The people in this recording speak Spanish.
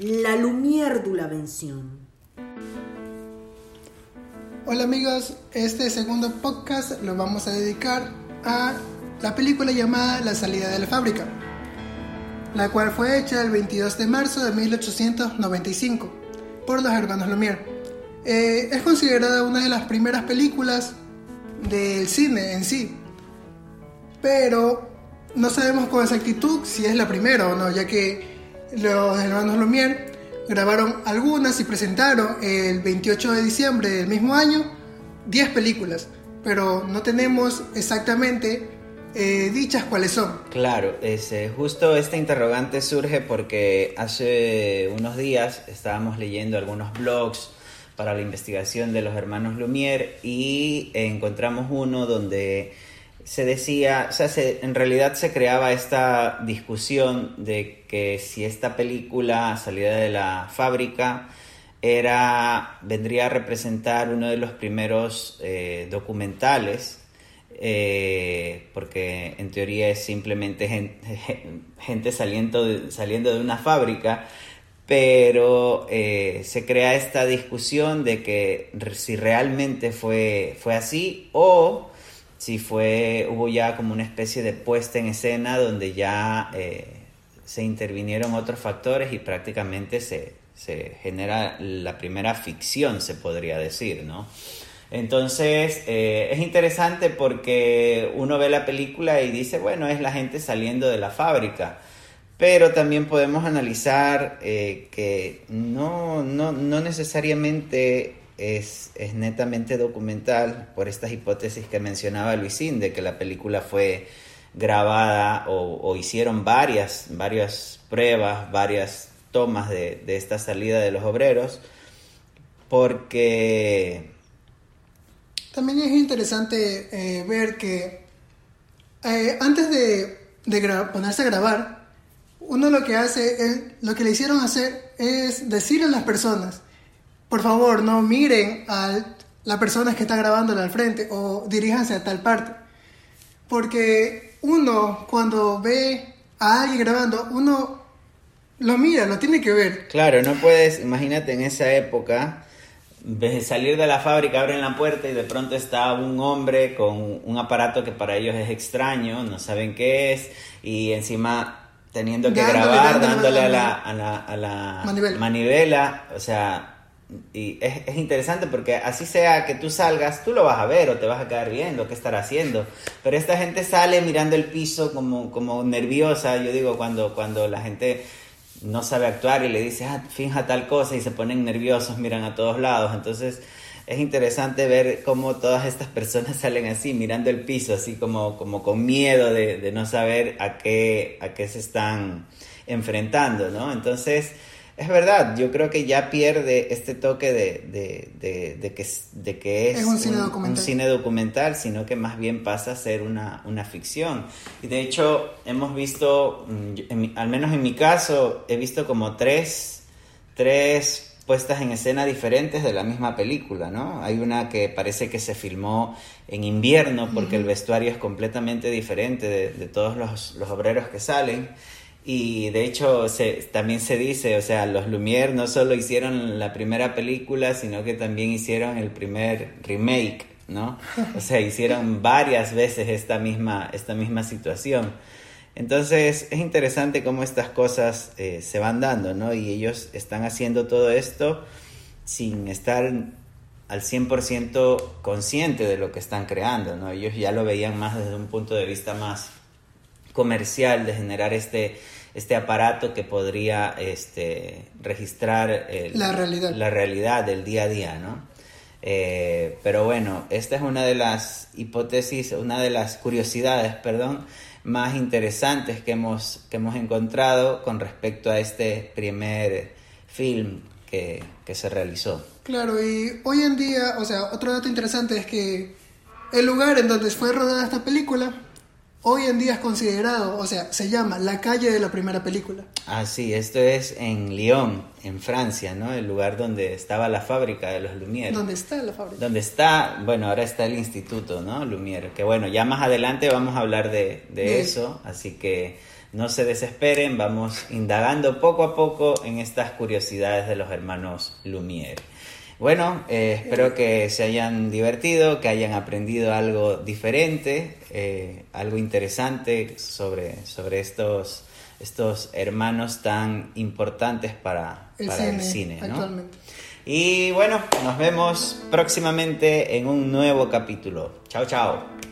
la Lumière de la Vención. Hola amigos, este segundo podcast lo vamos a dedicar a la película llamada La salida de la fábrica, la cual fue hecha el 22 de marzo de 1895 por los hermanos Lumière. Eh, es considerada una de las primeras películas del cine en sí, pero no sabemos con exactitud si es la primera o no, ya que los hermanos Lumière grabaron algunas y presentaron el 28 de diciembre del mismo año 10 películas, pero no tenemos exactamente eh, dichas cuáles son. Claro, es, justo esta interrogante surge porque hace unos días estábamos leyendo algunos blogs para la investigación de los hermanos Lumière y encontramos uno donde se decía, o sea, en realidad se creaba esta discusión de que si esta película, salida de la fábrica, era, vendría a representar uno de los primeros eh, documentales, eh, porque en teoría es simplemente gente, saliendo, de, saliendo de una fábrica, pero eh, se crea esta discusión de que si realmente fue, fue así o si fue, hubo ya como una especie de puesta en escena donde ya eh, se intervinieron otros factores y prácticamente se, genera la primera ficción, se podría decir, ¿no? Entonces eh, es interesante porque uno ve la película y dice, bueno, es la gente saliendo de la fábrica, pero también podemos analizar eh, que no, no, no necesariamente es, netamente documental por estas hipótesis que mencionaba Luisín, de que la película fue grabada o, hicieron varias, varias pruebas, varias tomas de, esta salida de los obreros, porque... También es interesante eh, ver que eh, antes de, ponerse a grabar, uno lo que hace, lo que le hicieron hacer es decir a las personas, por favor, no miren a la persona que está grabándole al frente o diríjanse a tal parte. Porque uno, cuando ve a alguien grabando, uno lo mira, lo tiene que ver. Claro, no puedes, imagínate en esa época, de salir de la fábrica, abren la puerta y de pronto está un hombre con un aparato que para ellos es extraño, no saben qué es, y encima teniendo que grabar, dándole, a la, a la, manivela, o sea, y es, es, interesante porque así sea que tú salgas, tú lo vas a ver o te vas a quedar viendo qué estará haciendo. Pero esta gente sale mirando el piso como, como nerviosa. Yo digo, cuando, cuando la gente no sabe actuar y le dice, ah, finja tal cosa y se ponen nerviosos, miran a todos lados. Entonces es interesante ver cómo todas estas personas salen así, mirando el piso, así como, como con miedo de, de no saber a qué, a qué se están enfrentando, ¿no? Entonces es verdad, yo creo que ya pierde este toque de, de, de, que, de que es, un, cine documental. sino que más bien pasa a ser una, una ficción. Y de hecho hemos visto, mm, al menos en mi caso, he visto como tres, tres puestas en escena diferentes de la misma película, ¿no? Hay una que parece que se filmó en invierno porque el vestuario es completamente diferente de, todos los, los obreros que salen. Y de hecho se, también se dice, o sea, los Lumière no solo hicieron la primera película, sino que también hicieron el primer remake, ¿no? O sea, hicieron varias veces esta misma, esta misma situación. Entonces es interesante cómo estas cosas eh, se van dando, ¿no? Y ellos están haciendo todo esto sin estar al 100% consciente de lo que están creando, ¿no? Ellos ya lo veían más desde un punto de vista más comercial de generar este, este aparato que podría este, registrar la, realidad. la realidad del día a día, ¿no? Eh, pero bueno, esta es una de las hipótesis, una de las curiosidades, perdón, más interesantes que hemos, que hemos encontrado con respecto a este primer film que, que se realizó. Claro, y hoy en día, o sea, otro dato interesante es que el lugar en donde fue rodada esta película hoy en día es considerado, o sea, se llama la calle de la primera película. Ah, sí, esto es en Lyon, en Francia, ¿no? El lugar donde estaba la fábrica de los Lumière. ¿Dónde está la fábrica? Donde está, bueno, ahora está el instituto, ¿no? Lumière, que bueno, ya más adelante vamos a hablar de, de, eso, así que no se desesperen, vamos indagando poco a poco en estas curiosidades de los hermanos Lumière. Bueno, eh, espero que se hayan divertido, que hayan aprendido algo diferente, eh, algo interesante sobre, sobre estos, estos hermanos tan importantes para El para el cine, cine. ¿no? actualmente. Y bueno, nos vemos próximamente en un nuevo capítulo. Chao, chao.